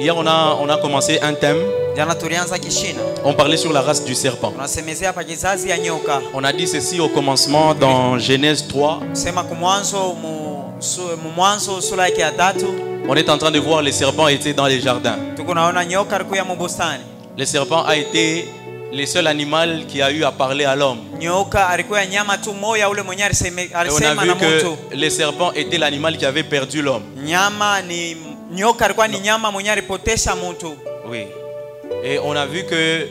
Hier, on a, on a commencé un thème. On parlait sur la race du serpent. On a dit ceci au commencement dans Genèse 3. sema kumwanzo mu, su, mu mwanzo sura yake ya tatu On est en train de voir les serpents étaient dans les jardins. Le serpent a été le seul animal qui a eu à parler à l'homme. Et on a vu que le serpent était l'animal qui avait perdu l'homme. Nyama ni nyoka alikuwa ni nyama mwenye alipotesha mtu Oui. Et on a vu que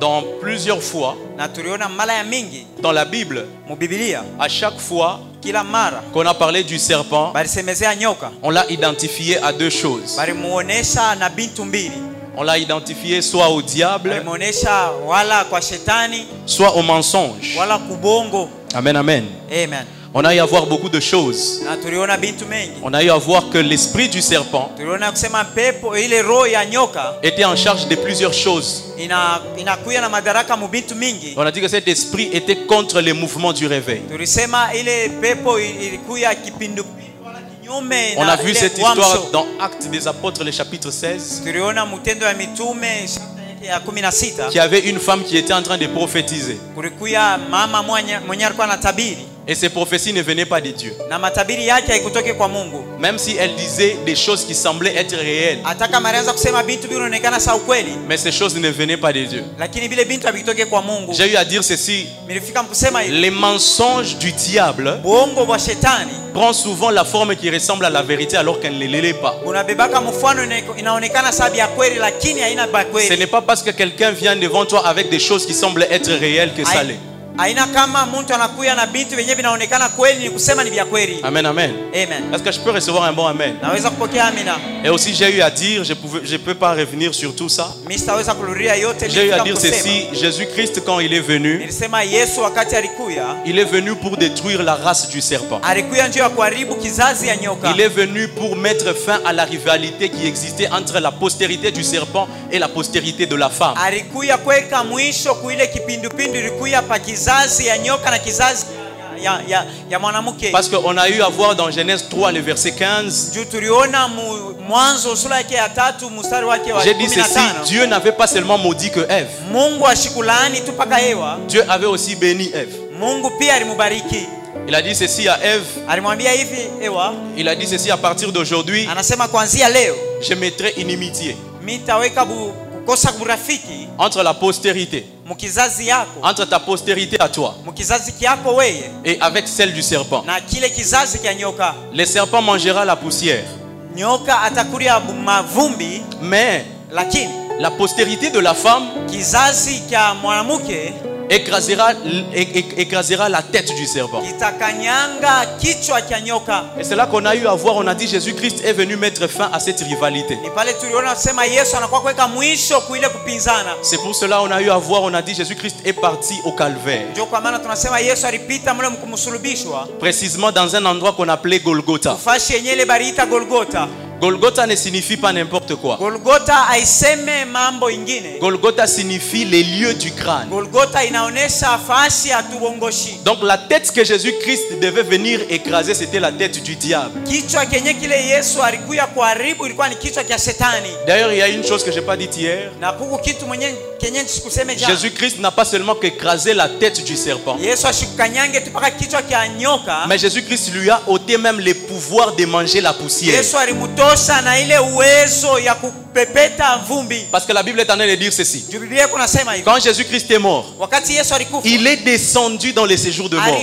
dans plusieurs fois, na tuliona mara ya mingi dans la Bible, mu Biblia à chaque fois kila mara qu'on a parlé du serpent, balisemezea nyoka on l'a identifié à deux choses. balimuonesha na bintu mbili On l'a identifié soit au diable, balimuonesha wala kwa shetani soit au mensonge. wala kubongo Amen, amen. amen On a eu à voir beaucoup de choses. On a eu à voir que l'esprit du serpent était en charge de plusieurs choses. On a dit que cet esprit était contre les mouvements du réveil. On a vu cette histoire dans Actes des Apôtres, le chapitre 16, tuliona mtendo ya mitume chapter yake ya kumi na sita qui avait une femme qui était en train de prophétiser. Et ces prophéties ne venaient pas de Dieu. Même si elle disait des choses qui semblaient être réelles. Mais ces choses ne venaient pas de Dieu. J'ai eu à dire ceci. Les mensonges du diable prend souvent la forme qui ressemble à la vérité alors qu'elle ne l'est pas. Ce n'est pas parce que quelqu'un vient devant toi avec des choses qui semblent être réelles que ça l'est. Haina kama mtu anakuya na bintu vyenyewe vinaonekana kweli ni kusema ni vya kweli Amen, amen. amen Est-ce que je peux recevoir un bon amen? Naweza kupokea amina Et aussi, j'ai eu à dire, je ne je peux pas revenir sur tout ça. mi sitaweza kurudia yote J'ai eu à dire ceci Jésus-Christ, quand il est venu, nilisema yesu wakati alikuya il est venu pour détruire la race du serpent. alikuya njia ya kuharibu kizazi ya nyoka Il est venu pour mettre fin à la rivalité qui existait entre la postérité du serpent et la postérité de la femme. alikuya kuweka mwisho kuile kipindupindu ilikuya pa kizazi ya nyoka na kizazi ya, ya, ya, ya mwanamke. Parce qu'on a eu à voir dans Genèse 3, le verset 15, juu tuliona mu, mwanzo sura yake ya tatu mstari wake wa j'ai dit ceci, Dieu n'avait pas seulement maudit que Ève, mungu ashikulaani tu mpaka hewa Dieu avait aussi béni Ève. mungu pia alimubariki. Il a dit ceci à Ève, il a dit ceci à partir d'aujourd'hui, je mettrai inimitié entre la postérité, entre ta postérité à toi. Et avec celle du serpent. Le serpent mangera la poussière, mais la postérité de la femme écrasera, écrasera la tête du serpent. Et c'est là qu'on a eu à voir, on a dit Jésus-Christ est venu mettre fin à cette rivalité. C'est pour cela qu'on a eu à voir, on a dit Jésus-Christ est parti au calvaire. Précisément dans un endroit qu'on appelait Golgotha. Golgotha ne signifie pas n'importe quoi. golgota aiseme mambo ingine Golgotha signifie les lieux du crâne. golgota inaonesha fashi ya tubongoshi Donc la tête que Jésus-Christ devait venir écraser, c'était la tête du diable. kichwa kenye kile yesu alikuya kuharibu ilikuwa ni kichwa kya shetani D'ailleurs, il y a une chose que je n'ai pas dite hier. na kuku kitu mwenye Jésus-Christ n'a pas seulement qu'écrasé la tête du serpent, mais Jésus-Christ lui a ôté même les pouvoirs de manger la poussière. Parce que la Bible est en train de dire ceci. Quand Jésus-Christ est mort, il est descendu dans les séjours de mort.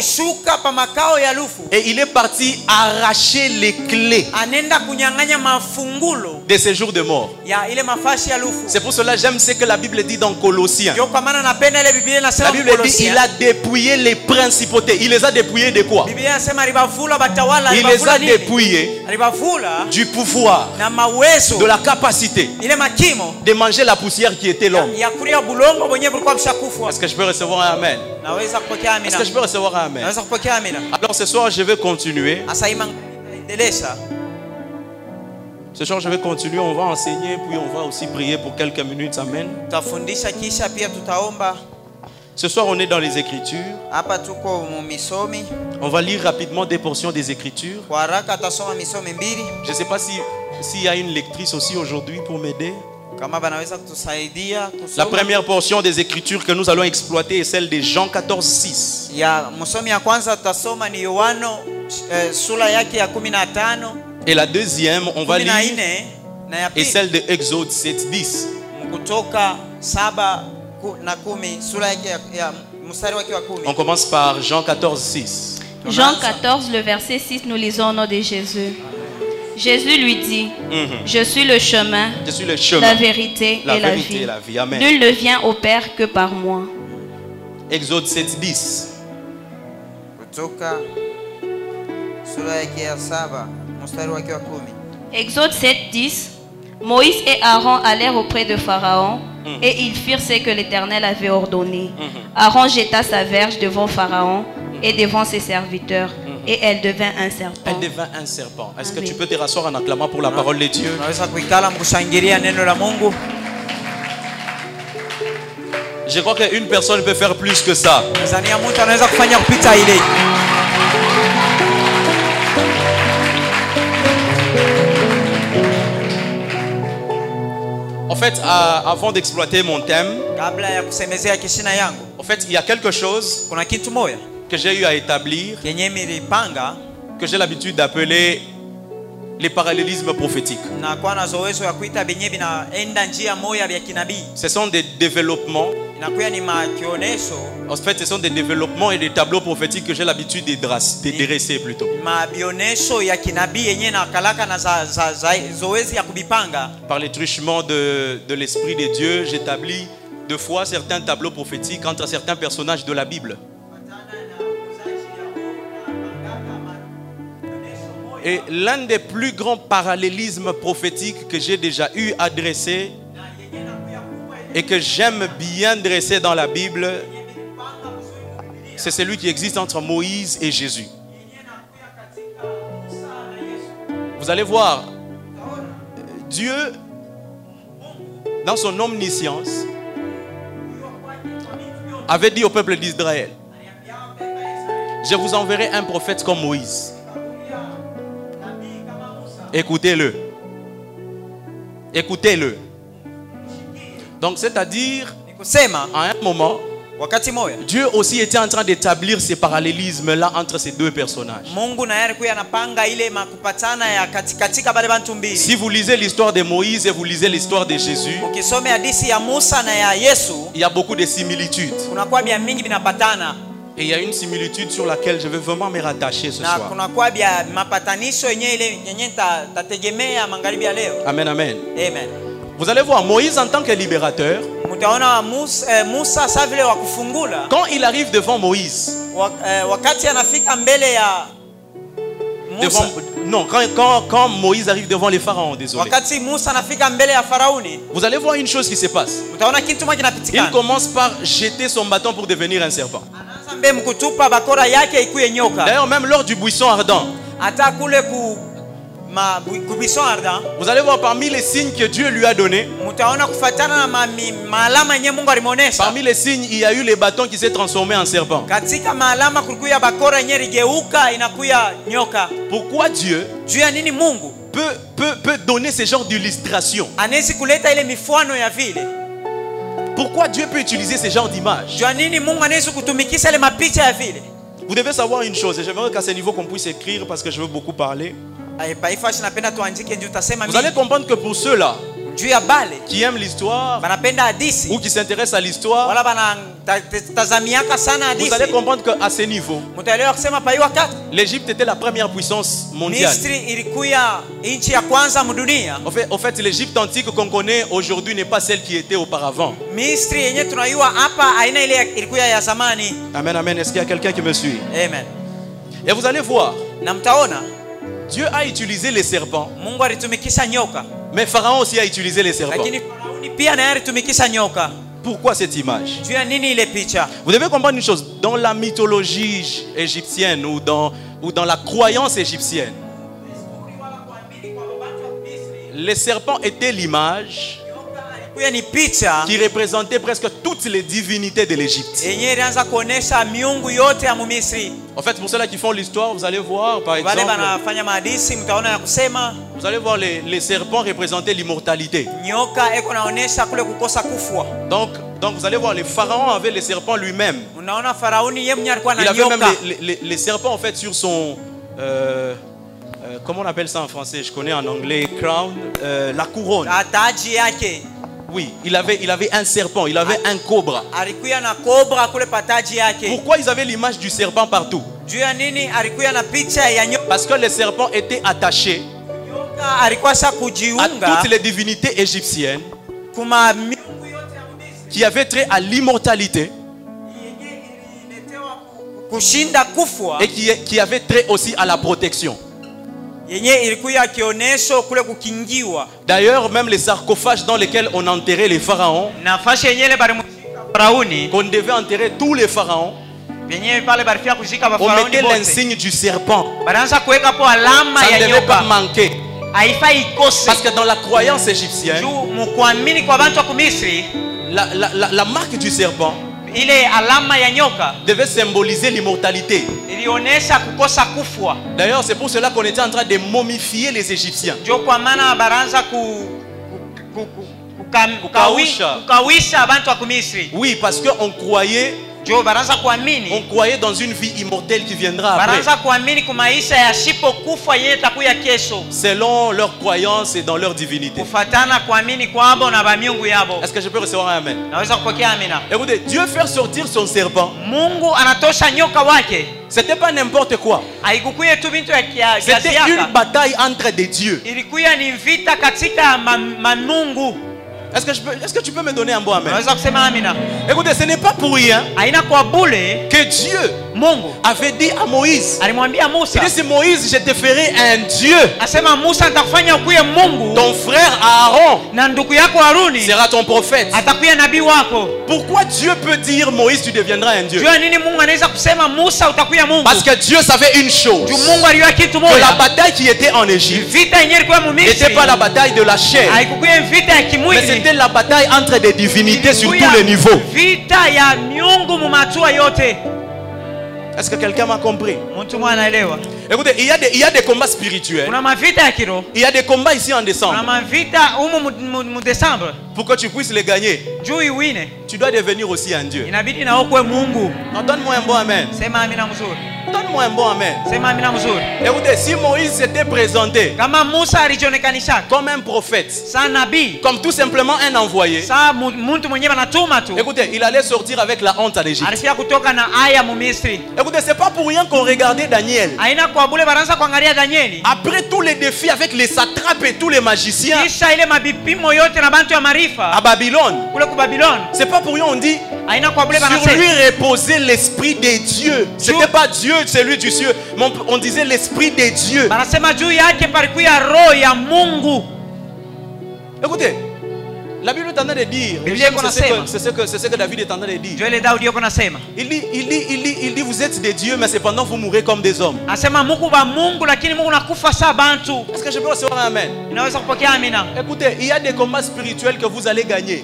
Et il est parti arracher les clés des séjours de mort. C'est pour cela que j'aime ce que la Bible dit dans Colossiens. ile biblia La Bible dit il a dépouillé les principautés. Il les a dépouillés de quoi? Il les a dépouillés du pouvoir, de la capacité de manger la poussière qui était l'homme. Est-ce que je peux recevoir un Amen? Est-ce que je peux recevoir un Amen? Alors ce soir, je vais continuer. Ce soir, je vais continuer. On va enseigner, puis on va aussi prier pour quelques minutes. Amen. Ce soir, on est dans les Écritures. On va lire rapidement des portions des Écritures. Je ne sais pas si s'il y a une lectrice aussi aujourd'hui pour m'aider. La première portion des Écritures que nous allons exploiter est celle de Jean 14, 6. Et la deuxième, on va lire, pili celle de Exode 7, 10. kutoka saba ku- na kumi sura yake ya, ya mstari wake wa kumi On commence par Jean 14, 6. Jean 14, le verset 6, nous lisons au nom de Jésus. Jésus lui dit, Mhm. Je suis le chemin, Je suis le chemin, la vérité la et la vérité vie. et la vie. Amen. Nul ne vient au Père que par moi. Exode 7, 10. Mstari wake wa kumi Exode 7, 10. Moïse et Aaron allèrent auprès de Pharaon et ils firent ce que l'Éternel avait ordonné. Aaron jeta sa verge devant Pharaon et devant ses serviteurs et elle devint un serpent. Elle devint un serpent. Est-ce que tu peux te rasseoir en acclamant pour la parole de Dieu? Je crois qu'une personne peut faire plus que ça. Fait, à- avant d'exploiter mon thème, en fait, il y a quelque chose que j'ai eu à établir, que j'ai l'habitude d'appeler les parallélismes prophétiques. Ce sont des développements, en fait, ce sont des développements et des tableaux prophétiques que j'ai l'habitude de, de dresser plutôt. Par les truchements de, de l'Esprit de Dieu, j'établis deux fois certains tableaux prophétiques entre certains personnages de la Bible. Et l'un des plus grands parallélismes prophétiques que j'ai déjà eu à dresser et que j'aime bien dresser dans la Bible, c'est celui qui existe entre Moïse et Jésus. Vous allez voir, Dieu, dans son omniscience, avait dit au peuple d'Israël, je vous enverrai un prophète comme Moïse. Écoutez-le. Écoutez-le. Donc, c'est-à-dire, à un moment, Dieu aussi était en train d'établir ces parallélismes-là entre ces deux personnages. Si vous lisez l'histoire de Moïse et vous lisez l'histoire de Jésus, il y a beaucoup de similitudes. Et il y a une similitude sur laquelle je veux vraiment me rattacher ce soir. Amen, amen. amen Vous allez voir, Moïse en tant que libérateur, eh, quand il arrive devant Moïse, devant, non, quand, quand, quand Moïse arrive devant les pharaons, désolé, vous allez voir une chose qui se passe. Il commence par jeter son bâton pour devenir un serpent. D'ailleurs, même lors du buisson ardent. Vous allez voir parmi les signes que Dieu lui a donnés, mtaona kufatana na ma- mi- maalama yenye mungu alimwonyesha parmi les signes, il y a eu les bâtons qui s'est transformé en serpent. katika maalama kulikuya bakora yenye ligeuka inakuya nyoka. Pourquoi Dieu juu ya nini mungu? peut, peut, peut donner ce genre d'illustration? Anawezi kuleta ile mifano ya vile. Pourquoi Dieu peut utiliser ce genre d'image? Juu ya nini mungu anawezi kutumikisha ile mapicha ya vile? Vous devez savoir une chose, et j'aimerais qu'à ce niveau qu'on puisse écrire parce que je veux beaucoup parler. Vous allez comprendre que pour ceux-là juu ya bale qui aiment l'histoire banapenda ou qui s'intéressent à l'histoire, wala banatazamiaka sana vous allez comprendre qu'à ce niveau, kusema wakati l'Égypte était la première puissance mondiale. misri ilikuya nchi ya kwanza mdunia En fait, en fait l'Égypte antique qu'on connaît aujourd'hui n'est pas celle qui était auparavant. misri yenye tunayua hapa aina ile ya- ilikuya ya zamani. Amen, amen. Est-ce qu'il y a quelqu'un qui me suit? Amen. Et vous allez voir, na mtaona Dieu a utilisé les serpents, mungu alitumikisha nyoka mais Pharaon aussi a utilisé les serpents. Pourquoi cette image? Vous devez comprendre une chose, dans la mythologie égyptienne ou dans, ou dans la croyance égyptienne, les serpents étaient l'image qui représentait presque toutes les divinités de l'Égypte. En fait, pour ceux-là qui font l'histoire, vous allez voir, par exemple, vous allez voir les, les serpents représentaient l'immortalité. Donc, donc, vous allez voir, les pharaons avaient les serpents lui-même. Il avait même les- les serpents en fait sur son. euh, euh, comment on appelle ça en français? Je connais en anglais. Crown. euh, la couronne. Oui, il avait, il avait un serpent, il avait un cobra. Pourquoi ils avaient l'image du serpent partout? Parce que les serpents étaient attachés Nyoka alikuwa sa à toutes les divinités égyptiennes qui avaient trait à l'immortalité et qui, qui avaient trait aussi à la protection. D'ailleurs, même les sarcophages dans lesquels on enterrait les pharaons, qu'on devait enterrer tous les pharaons, on mettait l'insigne du serpent. Ça ne devait pas manquer. Parce que dans la croyance égyptienne, la, la- la- la marque du serpent ile alama ya nyoka devait symboliser l'immortalité. ilionyesha kukosa kufwa D'ailleurs, c'est pour cela qu'on était en train de momifier les Égyptiens. njo kwa maana baraanza ku, ku, ku, kukam- Kukausha. kukawi- kukawisha abantu wa kumisri Oui, parce qu'on croyait, on croyait dans une vie immortelle qui viendra après. Selon leurs croyances et dans leur divinité. Est-ce que je peux recevoir un amen? Écoutez, Dieu faire sortir son serpent, c'était pas n'importe quoi. C'était une bataille entre des dieux. Est-ce que, je peux- est-ce que tu peux me donner un bon amen? Écoutez, ce n'est pas pour rien que Dieu avait dit à Moïse, il dit, c'est Moïse, je te ferai un Dieu. Ton frère Aaron sera ton prophète. Pourquoi Dieu peut dire, Moïse, tu deviendras un Dieu? Parce que Dieu savait une chose, que la bataille qui était en Égypte n'était pas la bataille de la chair, mais c'était la bataille entre des divinités sur tous les niveaux. Est-ce que quelqu'un m'a compris? Écoutez, il y, a des, il y a des combats spirituels, il y a des combats ici en décembre. Pour que tu puisses les gagner, tu dois devenir aussi un Dieu. Donne-moi un bon amen. Donne-moi un bon amen. amina mzuri. Écoutez, si Moïse s'était présenté comme un prophète, comme tout simplement un envoyé, écoutez, il allait sortir avec la honte en Égypte. alifia kutoka na aya mumisri Écoutez, c'est pas pour rien qu'on regardait Daniel. Après tous les défis avec les satrapes et tous les magiciens à Babylone, c'est pas pour rien on dit sur banasema lui reposait l'esprit des dieux. C'était pas Dieu, celui du ciel, on, disait l'esprit des dieux. Écoutez, la Bible est en train de dire, c'est ce, que- ce que David est en train de dire. Il dit, il dit, il dit, il dit, vous êtes des dieux, mais cependant vous mourrez comme des hommes. Est-ce que je peux recevoir un amen? Écoutez, il y a des combats spirituels que vous allez gagner.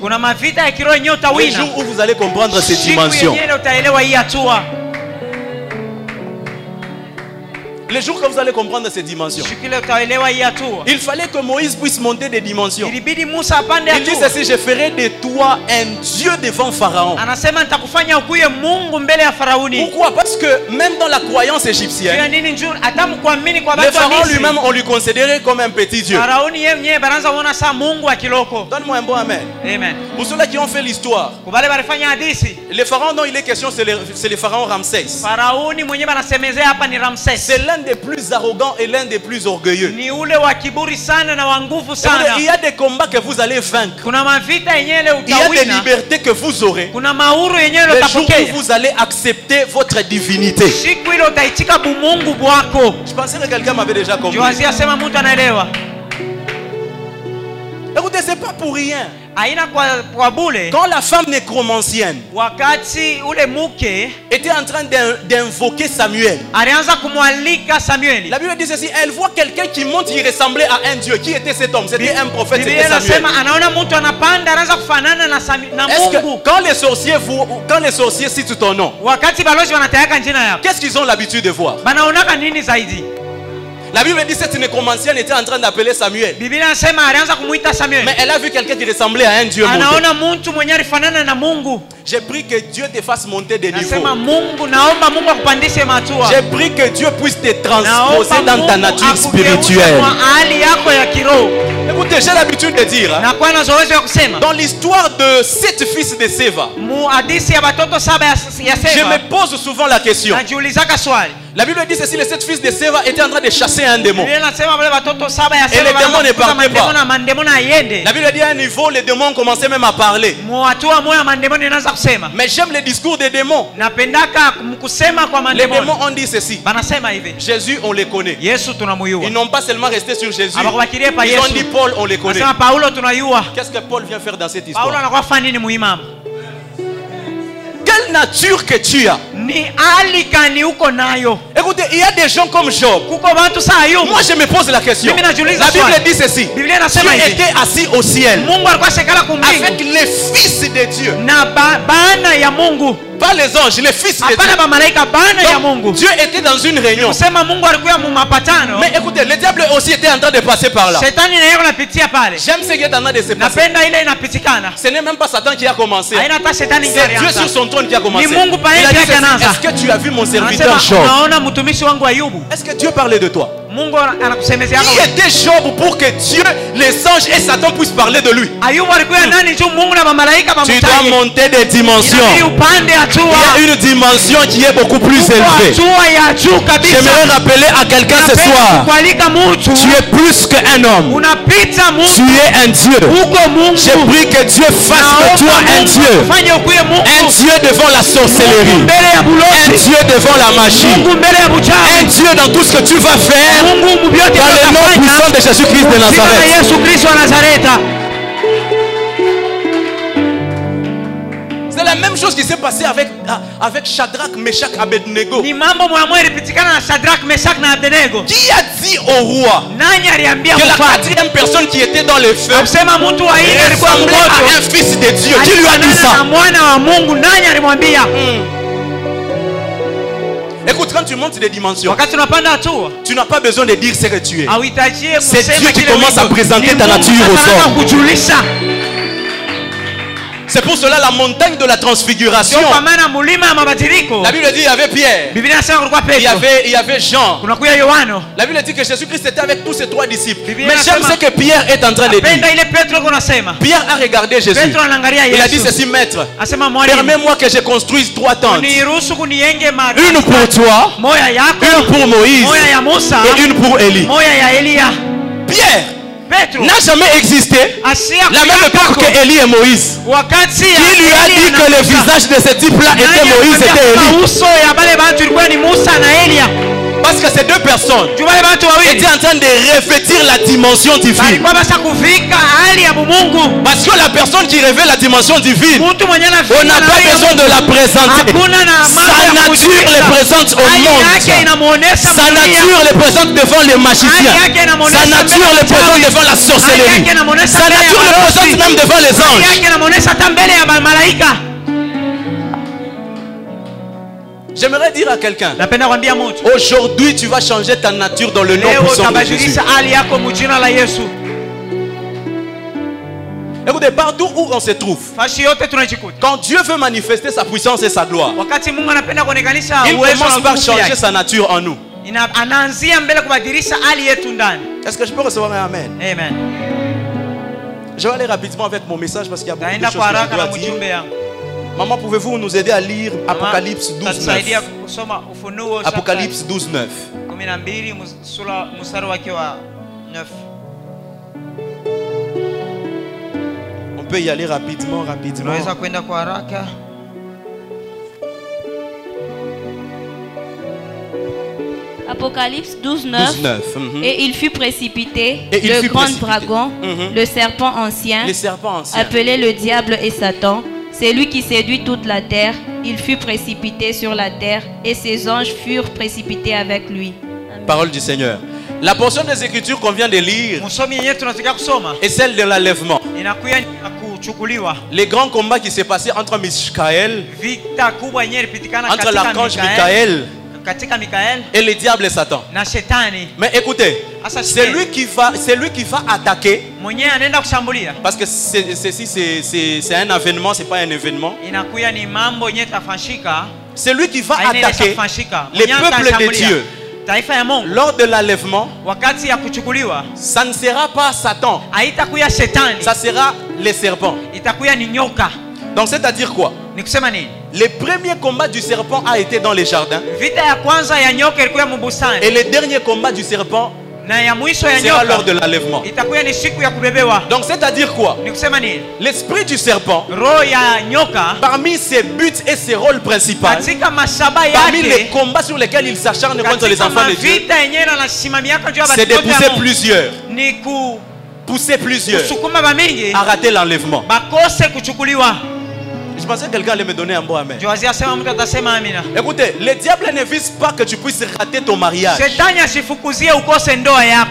Le jour où vous allez comprendre ces dimensions. Le jour que vous allez comprendre ces dimensions. Il fallait que Moïse puisse monter des dimensions. Il dit ceci, je ferai de toi un Dieu devant Pharaon. Pourquoi? Parce que même dans la croyance égyptienne, le Pharaon lui-même, on lui considérait comme un petit Dieu. Donne-moi un bon amen. amen Pour ceux-là qui ont fait l'histoire, le Pharaon dont il est question, c'est le, Pharaon Ramsès. C'est l'un des plus arrogants et l'un des plus orgueilleux. Il y a des combats que vous allez vaincre. Il y a des libertés que vous aurez. Le jour où vous allez accepter votre divinité. Je pensais que quelqu'un m'avait déjà compris. Écoutez, c'est pas pour rien. Haina kwa, kwa bule. Quand la femme nécromancienne wakati ule mke était en train d'in- d'invoquer Samuel, alianza kumwalika samueli la Bible dit ceci, elle voit quelqu'un qui monte, il ressemblait à un Dieu. Qui était cet homme? C'était un prophète, c'était Samuel. inasema anaona mtu anapanda anaanza kufanana na, Sami- na Est-ce que mungu. quand les sorciers vous, quand les sorciers citent ton nom, wakati balozi wanatayaka njina yako. qu'est-ce qu'ils ont l'habitude de voir? Banaonaka nini zaidi? La Bible dit cette nécromancienne était en train d'appeler Samuel. Mais elle a vu quelqu'un qui ressemblait à un Dieu J'ai pris que Dieu te fasse monter des niveaux. J'ai pris que Dieu puisse te transposer dans ta nature spirituelle. Écoutez, j'ai l'habitude de dire, hein, dans l'histoire de sept fils de ya je seva me pose souvent la question. La Bible dit ceci, les sept fils de Séva étaient en train de chasser un démon. Et seva les démons wanaanza ne mandemo pas. La Bible dit à un niveau, les démons commençaient même à parler. Kusema Mais j'aime le discours des démons. napendaka mkusema kwa Les démons ont dit ceci. banasema hivi Jésus, on les connaît. yesu tunamuyua Ils n'ont pas seulement resté sur Jésus. Pa Ils ont dit Paul, on les connaît. nasema paulo tunayua Qu'est-ce que Paul vient faire dans cette paulo histoire anakuwa nini Quelle nature que tu as Écoutez, il y a des gens comme Job. Moi, je me pose la question. La Bible dit ceci. Dieu était assis au ciel avec les fils de Dieu. Pas les anges, les fils de Dieu. Donc, Dieu était dans une réunion. Mais écoutez, le diable aussi était en train de passer par là. J'aime ce qui est en train de se passer. Ce n'est même pas Satan qui a commencé. C'est Dieu sur son trône qui a commencé. Est-ce que tu as vu mon serviteur? Job Est-ce que Dieu parlait de toi? Qui était Job pour que Dieu, les anges et Satan puissent parler de lui? Tu dois monter des dimensions. Il y a une dimension qui est beaucoup plus élevée. J'aimerais rappeler à quelqu'un ce soir. Tu es plus qu'un homme. Tu es un Dieu. J'ai pris que Dieu fasse de toi un Dieu. Un Dieu devant la sorcellerie. Un Dieu devant la magie. Un Dieu dans tout ce que tu vas faire. Mungu Dans le nom puissant de Jésus-Christ de Nazareth. yesu kristo wa nazareta C'est la même chose qui s'est passée avec, ah, avec Shadrach, Meshach, Abednego. ni mambo mwamwe ilipitikana na na abdenego Qui a dit au roi nani aliambia que la quatrième personne qui était dans le feu kusema mtu wa nne alikuwa ressemblait à mmoja un fils de Dieu. Qui lui a dit ça? mwana wa mungu nani alimwambia? Écoute, quand tu montes des dimensions, tu n'as pas besoin de dire ce que tu es. hauhitajie C'est Dieu qui commence à présenter ta nature aux hommes. C'est pour cela la montagne de la transfiguration. La Bible dit il y avait Pierre, il y avait, il y avait Jean. La Bible dit que Jésus-Christ était avec tous ses trois disciples. Mais j'aime ce que Pierre est en train de dire. Pierre a regardé Jésus. Il a dit ceci, maître. Permets-moi que je construise trois tentes. Une pour toi, une pour Moïse et une pour Élie. Pierre n'a jamais existé. la même époque que Élie et Moïse. Qui lui a dit que le visage de ce type-là était Moïse, était Élie? Parce que ces deux personnes étaient en train de revêtir la dimension divine. bumungu Parce que la personne qui révèle la dimension divine, on n'a pas besoin de la présenter. mambo Sa nature kujulisha. le présente au monde. Sa dunia. nature le présente devant les magiciens. Sa nature ya le présente wachawi. devant la sorcellerie. Sa nature le warozi. présente même devant les anges. J'aimerais dire à quelqu'un, aujourd'hui tu vas changer ta nature dans le nom puissant de Jésus. Écoutez, partout où on se trouve, quand Dieu veut manifester sa puissance et sa gloire, il commence par changer sa nature en nous. Est-ce que je peux recevoir un Amen? Amen. Je vais aller rapidement avec mon message parce qu'il y a beaucoup de choses que je dois dire. Maman, pouvez-vous nous aider à lire Apocalypse 12, tatusaidia 9 kusoma ufunuo Apocalypse 12, 9. 12 sura mstari wake wa 9 On peut y aller rapidement, rapidement. Apocalypse 12, 9. 12, 9. mhm. Et il fut précipité, Et il le fut grand précipité. dragon, Mhm. le serpent ancien, Les serpents anciens. appelé le diable et Satan, c'est lui qui séduit toute la terre. Il fut précipité sur la terre et ses anges furent précipités avec lui. Amen. Parole du Seigneur. La portion des Écritures qu'on vient de lire est celle de l'enlèvement. Les grands combats qui s'est passé entre Michael, entre l'archange Michael et le diable et Satan. na shetani. Mais écoutez, c'est lui qui va, c'est lui qui va attaquer. Parce que c'est- ceci, c'est- c'est c'est un avènement, c'est pas un événement. C'est lui qui va attaquer les peuples de. Dieu. Lors de l'enlèvement, ça ne sera pas Satan, ça sera les serpents. Donc c'est-à-dire quoi? Le premier combat du serpent a été dans les jardins. Et le dernier combat du serpent sera lors de l'enlèvement. Donc c'est-à-dire quoi? L'esprit du serpent, parmi ses buts et ses rôles principaux, parmi les combats sur lesquels il s'acharne contre les enfants de Dieu, c'est de pousser plusieurs, pousser plusieurs. à rater l'enlèvement. Je pensais que quelqu'un allait me donner un bon amen. Écoutez, le diable ne vise pas que tu puisses rater ton mariage.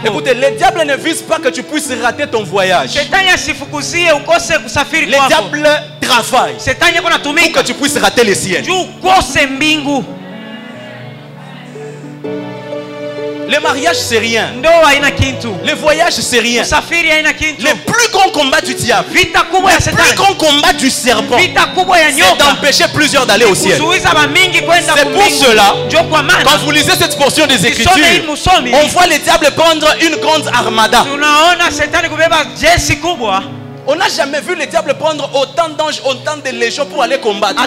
Écoutez, le diable ne vise pas que tu puisses rater ton voyage. Le diable travaille pour que tu puisses rater les siennes. Le mariage, c'est rien. Le voyage, c'est rien. Le plus grand combat du diable, le plus grand combat du serpent, c'est d'empêcher plusieurs d'aller au ciel. C'est pour cela, Quand vous lisez cette portion des Écritures, musomi on voit le diable prendre une grande armada. On n'a jamais vu le diable prendre autant d'anges, autant de légions pour aller combattre.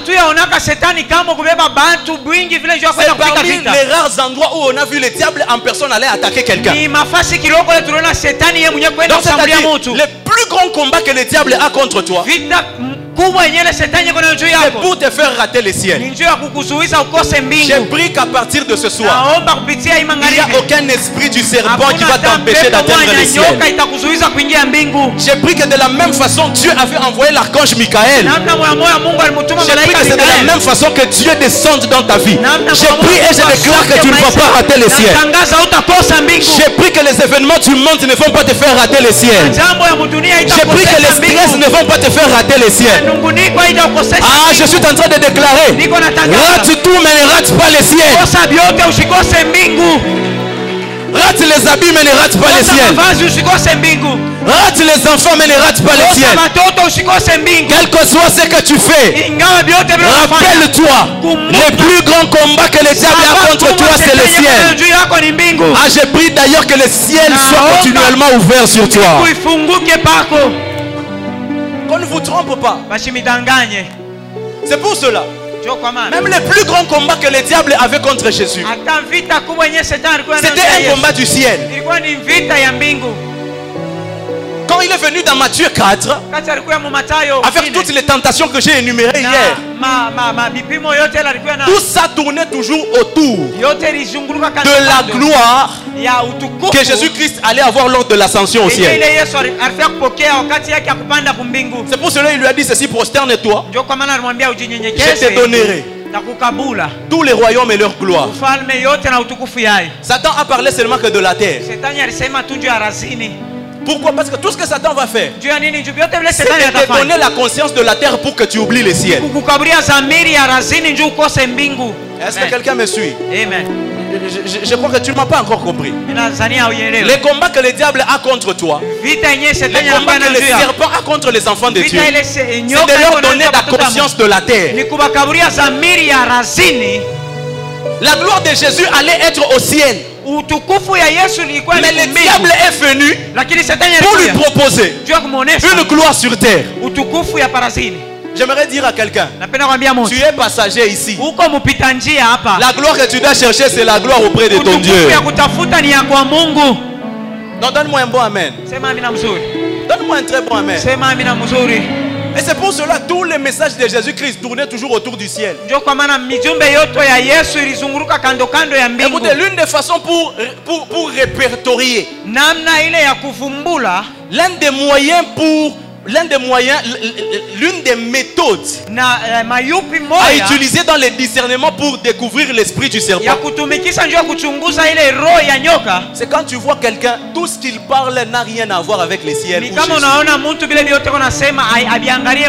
C'est parmi les rares endroits où on a vu le diable en personne aller attaquer quelqu'un. Donc c'est-à-dire, mtu le plus grand combat que le diable a contre toi, kubwa yenyewe ile shetani yako nayo juu c'est yako pour te faire rater les ni ciels. njuu ya kukuzuiza ukose J'ai pris qu'à partir de ce soir, naomba kupitia hii il n'y a aucun esprit du serpent qui va t'empêcher d'atteindre moja les ciels. nyoka itakuzuiza kuingia mbingu que de la même façon, Dieu avait envoyé l'archange Michael. namna moya moya mungu alimtuma J'ai pris malaika que c'est de la même façon que Dieu descende dans ta vie. J'ai pris et je déclare que tu ne vas pas rater les ciels. Natangaza utakosa mbingu J'ai pris que les événements du monde ne vont pas te faire rater les mudunia J'ai pris que les stress ne vont pas te faire rater les ciels. Ah, je suis en train de déclarer. Rate tout, mais ne rate pas les mbingu. Rate les habits, mais ne rate pas les mbingu. Rate les enfants, mais ne rate pas les mbingu. Quel que soit ce que tu fais, rappelle-toi, le plus grand combat que le diable a contre toi, c'est le ciel. Ah, j'ai pris d'ailleurs que le ciel soit continuellement ouvert sur toi. Qu'on ne vous trompe pas. C'est pour cela. Même le plus grand combat que le diable avait contre Jésus, c'était un combat du ciel. Quand il est venu dans Matthieu 4, kati alikuwa mu Mathayo avec toutes les tentations que j'ai énumérées hier, tout ça tournait toujours autour de la gloire que Jésus-Christ allait avoir lors de l'ascension au ciel. C'est pour cela qu'il lui a dit ceci, prosterne-toi, je te donnerai tous les royaumes et leur gloire. Satan a parlé seulement que de la terre. Pourquoi? Parce que tout ce que Satan va faire, c'est te donner la conscience de la terre pour que tu oublies ukose mbingu. Est-ce que quelqu'un me suit? Amen. je, je- je crois que tu ne m'as pas encore compris. Les combats que le diable a contre toi, les combats que le serpent a contre les enfants de Dieu, c'est de leur donner la conscience de la terre. La gloire de Jésus allait être au ciel. Utukufu ya yesu ilikuwa Mais le diable est venu lakini shetani pour lui proposer une gloire sur terre. utukufu ya parazini J'aimerais dire à quelqu'un, tu es passager ici. La gloire que tu dois chercher, c'est la gloire auprès de ton Dieu. donne-moi un bon amen. Donne-moi un très bon amen. Et c'est pour cela que tous les messages de Jésus-Christ tournaient toujours autour du ciel. Écoutez, l'une des façons pour, pour, pour répertorier, l'un des moyens pour, l'un des moyens, l'une des méthodes à utiliser dans les discernements pour découvrir l'esprit du serpent. C'est quand tu vois quelqu'un, tout ce qu'il parle n'a rien à voir avec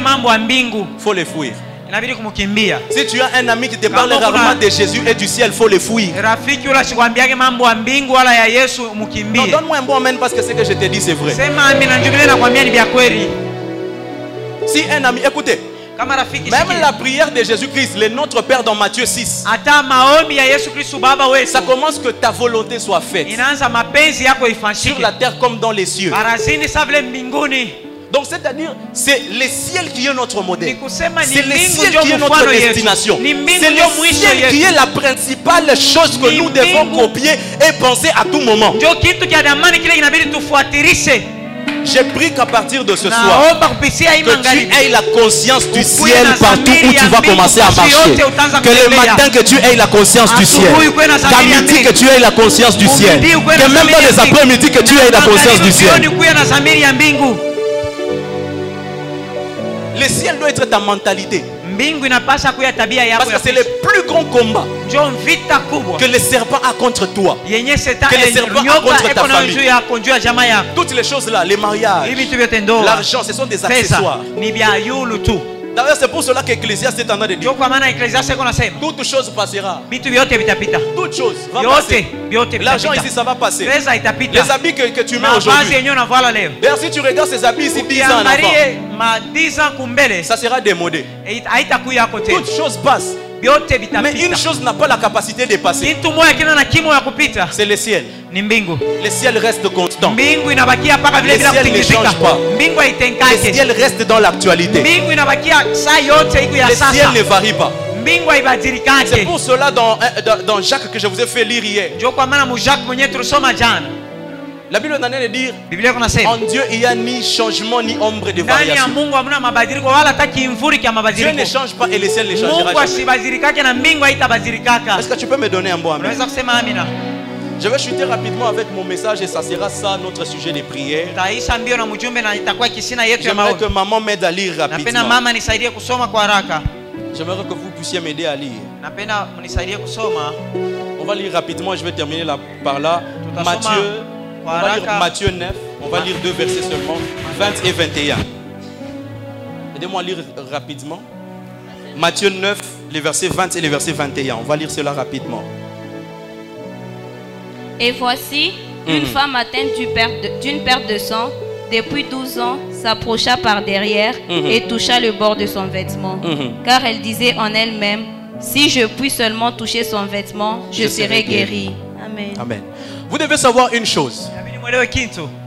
mambo ya mbingu faut fuir. inabidi kumkimbia Si tu as un ami qui te parle rarement de Jésus et du ciel, faut fuir. ya yesu Non, mkimbie donne-moi un bon amen parce que ce que je te dis, c'est vrai. Si un ami, écoutez, même la prière de Jésus-Christ, le Notre Père dans Matthieu 6, hata maombi ya yesu kristu baba wetu ça commence que ta volonté soit faite. Sur la terre comme dans les cieux. Donc, c'est-à-dire, c'est le ciel qui est notre modèle. C'est le ciel qui est notre destination. C'est le ciel qui est la principale chose que nous devons copier et penser à tout moment. J'ai pris qu'à partir de ce soir, que tu aies la conscience du ciel partout où tu vas commencer à marcher. Que le matin que tu aies la conscience du ciel. Qu'à midi que tu aies la conscience du ciel. Que même dans les après-midi que tu aies la conscience du ciel. Le ciel doit être ta mentalité. Mbingu inapasha kuya tabia yako Parce que c'est le plus grand combat njo vita kubwa que le serpent a contre toi. yenye Que le serpent nyoka contre ta famille. jamaa yako Toutes les choses là, les mariages, hivi vitu vyote ndoa l'argent, ce sont des accessoires. ni vya yulu tu D'ailleurs, c'est pour cela qu'Ecclésiaste est en train de dire toute chose passera. Toute chose va passer. L'argent ici, ça va passer. Les habits que, que tu mets aujourd'hui. D'ailleurs, si tu regardes ces habits ici 10 ans en avant, ukiangalie ma 10 ans kumbele ça sera démodé. Toute chose passe. Vyote Mais une chose n'a pas la capacité de passer. kitu moya kina na kimo ya kupita C'est le ciel. ni mbingu Le ciel reste constant. mbingu inabakia mpaka vile Le bila ciel ne kutingizika change pas. Le ciel reste dans l'actualité. mbingu inabakia saa yote iko ya Le ciel ne varie pas. C'est pour cela dans, euh, dans, dans Jacques que je vous ai fait lire hier. njo kwa maana mujak mwenyewe tulisoma jana La Bible est en train de dire en Dieu il n'y a ni changement ni ombre de variation. Dieu ne change pas et le ciel ne changera jamais. Est-ce que tu peux me donner un bon amen? Je vais chuter rapidement avec mon message et ça sera ça notre sujet de prière. J'aimerais que maman m'aide à lire rapidement. J'aimerais que vous puissiez m'aider à lire. On va lire rapidement, je vais terminer là, par là. Matthieu, on va lire. Matthieu 9, on va lire deux versets seulement, 20 et 21. Aidez-moi à lire rapidement. Matthieu 9, les versets 20 et les versets 21. On va lire cela rapidement. Et voici, une Mhm. femme atteinte du perte de- d'une perte de sang depuis 12 ans s'approcha par derrière Mhm. et toucha le bord de son vêtement. Mhm. Car elle disait en elle-même, si je puis seulement toucher son vêtement, je, Je serai serai guérie. guérie. Amen. Amen. Vous devez savoir une chose.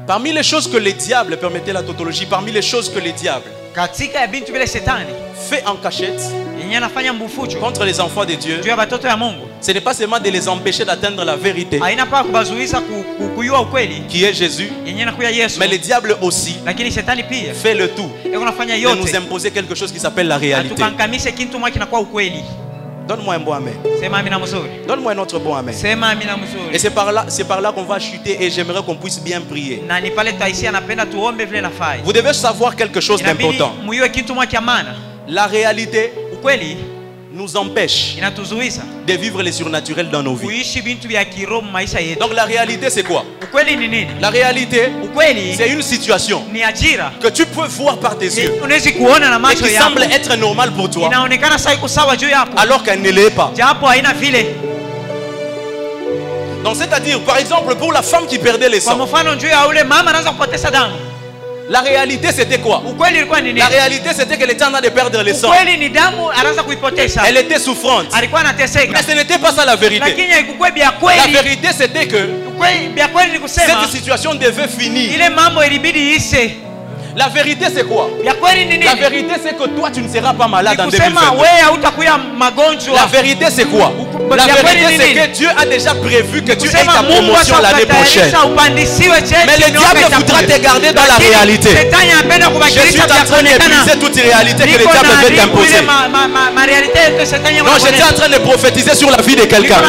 Parmi les choses que les diables, permettez la tautologie, parmi les choses que les diables fait en cachette contre les enfants de Dieu, ce n'est pas seulement de les empêcher d'atteindre la vérité, qui est Jésus, mais le diable aussi. Fait le tout de nous imposer quelque chose qui s'appelle la réalité. Donne-moi un bon amen. Donne-moi un autre bon amen. Et c'est par là, c'est par là qu'on va chuter et j'aimerais qu'on puisse bien prier. Vous devez savoir quelque chose d'important. La réalité nous empêche de vivre les surnaturels dans nos vies. Donc la réalité c'est quoi? La réalité c'est une situation que tu peux voir par tes yeux et qui semble être normale pour toi. Alors qu'elle ne l'est pas. Donc c'est-à-dire par exemple pour la femme qui perdait les sangs, la réalité c'était quoi? La réalité c'était qu'elle était en train de perdre anaanza kuipoteza Elle était souffrante. Mais ce n'était pas ça la vérité. La vérité c'était que cette situation devait finir. La vérité c'est quoi? La vérité, c'est que toi, tu ne seras pas malade en ni kusema 2022. wewe hautakuya La vérité, c'est quoi? La vérité, c'est que Dieu a déjà prévu que tu aies ta promotion l'année prochaine. Mais le diable voudra te garder dans la réalité. Je suis en train d'épuiser toute réalité que le diable veut t'imposer. Non, j'étais en train de prophétiser sur la vie de quelqu'un.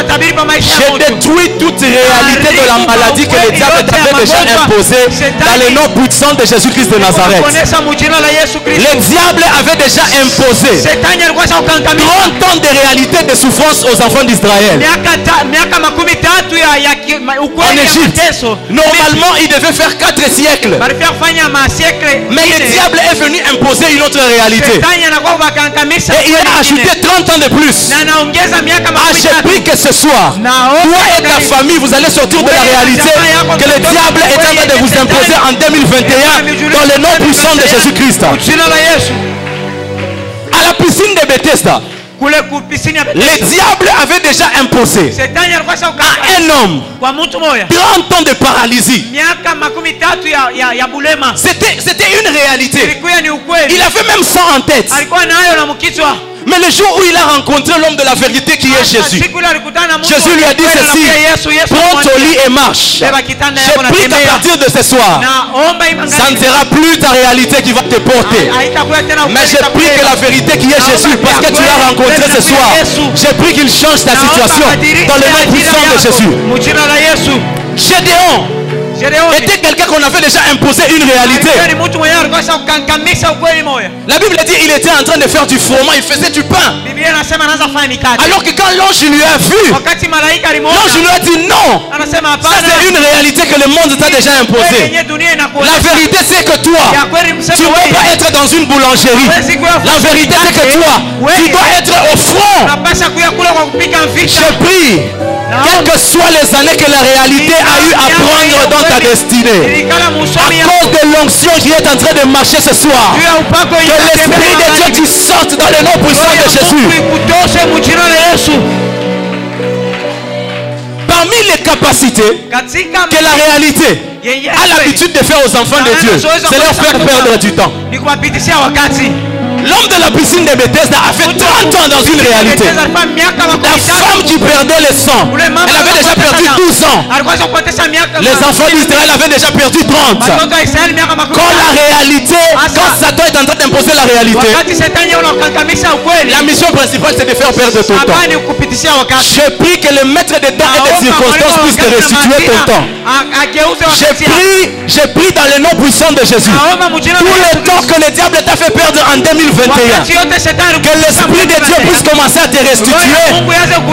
J'ai détruit toute réalité de la maladie que le diable t'avait déjà imposée dans le nom puissant de Jésus-Christ de Nazareth. Le diable avait déjà imposé Shetani alikuwa shakukangamisha 30 ans de réalité de souffrance aux enfants d'Israël. En Égypte, normalement, il devait faire 4 siècles. Mais le diable est venu imposer une autre réalité. Et il a ajouté 30 ans de plus. j'ai tatu pris que ce soir, Naomba toi et ta famille, vous allez sortir de la réalité que le diable est en train de vous imposer en 2021 dans le nom puissant de Jésus-Christ. À la piscine de Bethesda, le diable avait déjà imposé à un homme kwa mtu moya 30 ans de paralysie. C'était c'était une réalité. Il avait même ça en tête. Mais le jour où il a rencontré l'homme de la vérité qui est Jésus, Jésus lui a dit ceci, prends ton lit et marche. J'ai yako na pris qu'à partir de ce soir, ça ne sera plus ta réalité qui va te porter. haitakuwa tena Mais j'ai pris que la vérité qui est Jésus, parce que tu l'as rencontré ce soir, j'ai pris qu'il change ta situation dans le nom puissant de. Jésus. Gédéon. Était quelqu'un qu'on avait déjà imposé une réalité. Moya La Bible dit il était en train de faire du froment, il faisait du pain. Alors que quand l'ange lui a vu, l'ange lui a dit non. Ça c'est une réalité que le monde t'a déjà imposée. La vérité c'est que toi, tu ne peux pas être dans une boulangerie. La vérité c'est que toi, tu dois être au front. Je vita prie, quelles que soient les années que la réalité a eu à prendre dans ta destinée, à ya cause de l'onction qui est en train de marcher ce soir, que l'Esprit de Dieu qui sorte dans le nom puissant de Jésus. Parmi les capacités que la réalité a l'habitude de faire aux enfants de Dieu, c'est leur faire perdre du temps. L'homme de la piscine de Bethesda a fait 30 ans dans une réalité. La femme qui perdait le sang, elle avait déjà perdu 12 ans. Les enfants d'Israël avaient déjà perdu 30. Quand la réalité, quand Satan est en train d'imposer la réalité, la mission principale c'est de faire perdre ton temps. Je prie que le maître des temps et des circonstances puisse te restituer ton temps. Je prie, je prie dans le nom puissant de Jésus. Tout le temps que le diable t'a fait perdre en 2020, que l'Esprit de Dieu puisse commencer à te restituer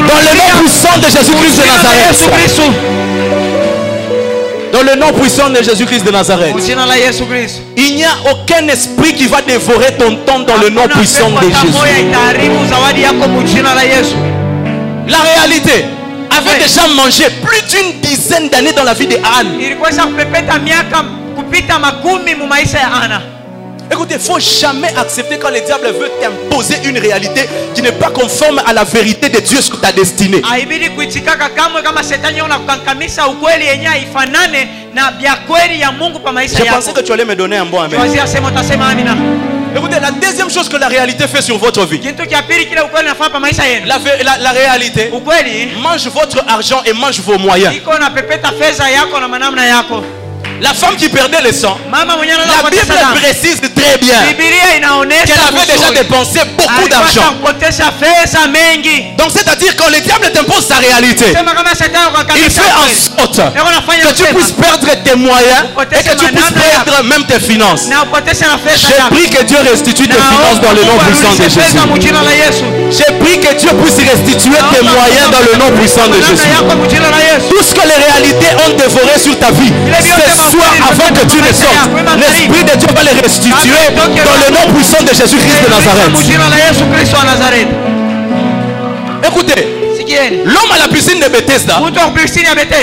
dans le nom puissant de Jésus-Christ de Nazareth. Dans le nom puissant de Jésus-Christ de Nazareth. Il n'y a aucun esprit qui va dévorer ton temps dans le nom puissant de Jésus. La réalité avait déjà mangé plus d'une dizaine d'années dans la vie de Anne. Écoutez, il ne faut jamais accepter quand le diable veut t'imposer une réalité qui n'est pas conforme à la vérité de Dieu sur ta destinée. Je pensais que tu allais me donner un bon amen. Écoutez, la deuxième chose que la réalité fait sur votre vie, la, vé- la- la réalité ukweli mange votre argent et mange vos moyens. La femme qui perdait le sang, la Bible précise très bien qu'elle avait déjà dépensé beaucoup d'argent. Donc c'est-à-dire quand le diable t'impose sa réalité, il fait en sorte que tu puisses perdre tes moyens et que tu puisses perdre même tes finances. J'ai pris que Dieu restitue tes Na finances dans le nom puissant de Jésus. J'ai pris que Dieu puisse restituer tes moyens dans le nom puissant de Jésus. Tout ce que les réalités ont dévoré sur ta vie, ce soir avant que tu ne sortes, l'Esprit de Dieu va les restituer dans le nom puissant de Jésus-Christ de Nazareth. Écoutez, l'homme à la piscine de Bethesda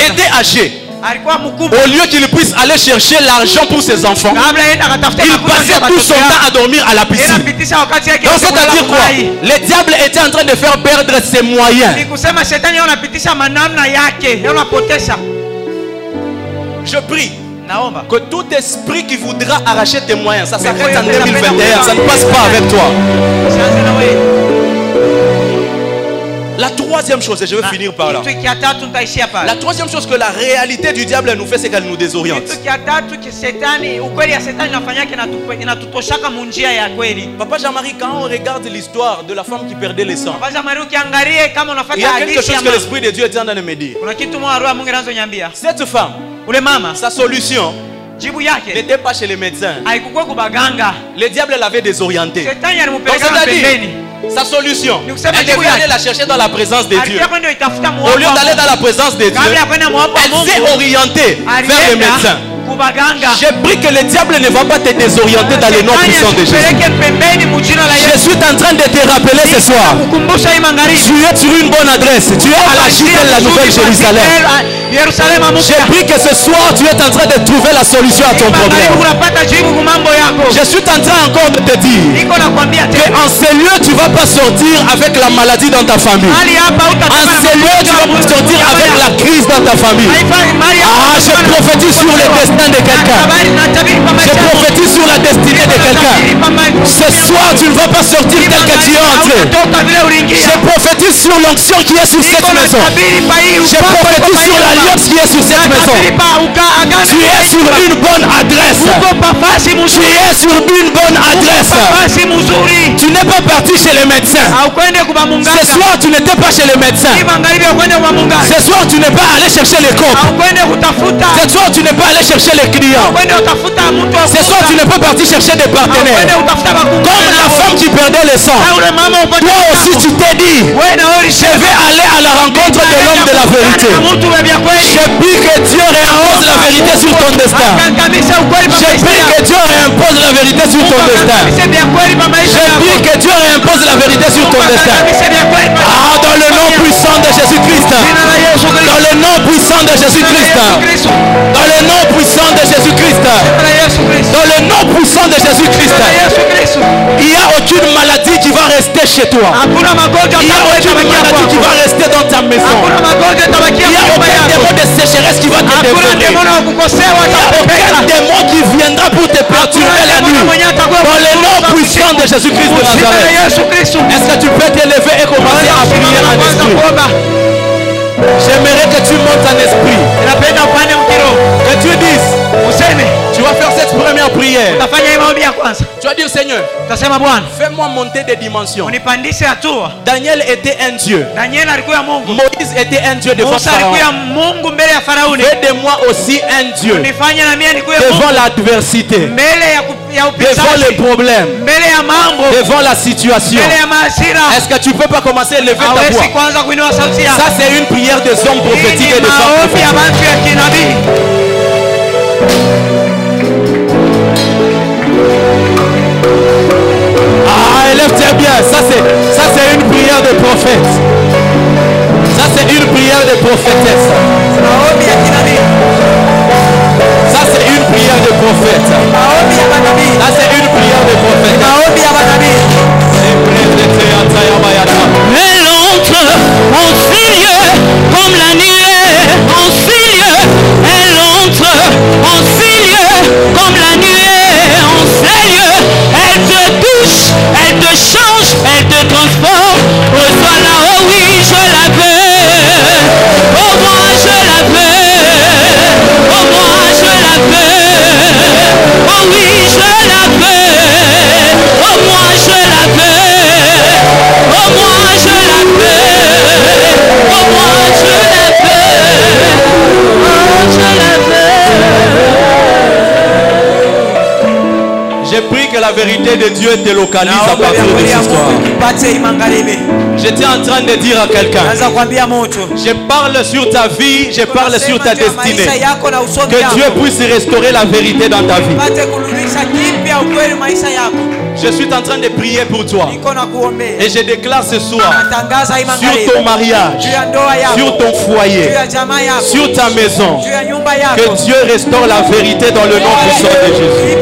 était âgé. Au lieu qu'il puisse aller chercher l'argent pour ses enfants, il passait tout son temps à dormir à la piscine. Donc c'est-à-dire quoi? Le diable était en train de faire perdre ses moyens. Je prie que tout esprit qui voudra arracher tes moyens, ça s'arrête en y aller, 2021, ça ne passe pas avec toi. La troisième chose, et je vais Na finir par là. La troisième chose que la réalité du diable nous fait, c'est qu'elle nous désoriente. Papa Jean-Marie, quand on regarde l'histoire de la femme qui perdait les sangs, il y a quelque chose que l'Esprit de Dieu est en train de me dire. Cette femme, ule mama sa solution? Jibu yake. N'était pas chez les médecins. haikukuwa kubaganga Le diable l'avait désorienté. alimupeleka c'est-à-dire, pembeni. sa solution, elle devait aller la chercher dans la présence de Dieu. Au lieu d'aller dans la présence de Dieu, elle s'est orientée vers les alienda J'ai pris que le diable ne va pas te désorienter dans le nom puissant de Jésus. Je suis en train de te rappeler ce soir. Tu es sur une bonne adresse. Tu es à la chute de la Nouvelle Jérusalem. J'ai pris que ce soir, tu es en train de trouver la solution à ton problème. Je suis en train encore de te dire que en ces lieux, tu ne vas pas sortir avec la maladie dans ta famille. En ces lieux, tu vas pas sortir avec la crise dans ta famille. Ah, je prophétise sur le destin de quelqu'un. Je prophétise sur la destinée de quelqu'un. Ce soir, tu ne vas pas sortir tel que tu es entré. Je prophétise sur l'onction qui est sur cette maison. Je prophétise sur l'alliance qui est sur cette maison. Tu es sur une bonne adresse. Tu es sur une bonne adresse. Tu n'es pas parti chez les médecins. Ce soir, tu n'étais pas chez les médecins. Ce soir, tu n'es pas allé chercher les comptes. Ce soir, tu n'es pas allé chercher les clients. Ce soir, tu n'es pas parti chercher des partenaires. Comme la femme qui perdait le sang. Toi aussi, tu t'es dit, je vais aller à la rencontre de l'homme de la vérité. Je prie que Dieu réimpose la vérité sur ton destin. Je prie que Dieu réimpose la vérité sur ton destin. Je prie que Dieu réimpose la vérité sur ton destin. Ah, dans le nom puissant de Jésus-Christ. Dans le nom puissant de Jésus-Christ. Dans le nom puissant de Jésus-Christ. Dans le nom puissant de Jésus-Christ. Il n'y a aucune maladie qui va rester chez toi. Il n'y a aucune maladie qui va rester dans ta maison. Dire Seigneur, fais-moi monter des dimensions. Daniel était un Dieu. Moïse était un Dieu devant Pharaon. Fais de moi aussi un Dieu. Devant l'adversité, devant les problèmes, devant la situation. Est-ce que tu peux pas commencer à lever ta voix? Ça, c'est une prière des hommes prophétiques et des ya prophétiques. Ah, élève-toi bien. Ça, c'est, ça, c'est une prière de prophète. Ça, c'est une prière de prophétesse. Ça, c'est une prière de prophète. Ça, c'est une prière de prophète. La vérité de Dieu te localise à partir de cette histoire. J'étais en train de dire à quelqu'un, je parle sur ta vie, je parle sur ta destinée. Que Dieu puisse restaurer la vérité dans ta vie. Je suis en train de prier pour toi. Et je déclare ce soir sur ton mariage, sur ton foyer, sur ta maison. Que Dieu restaure la vérité dans le nom puissant de Jésus.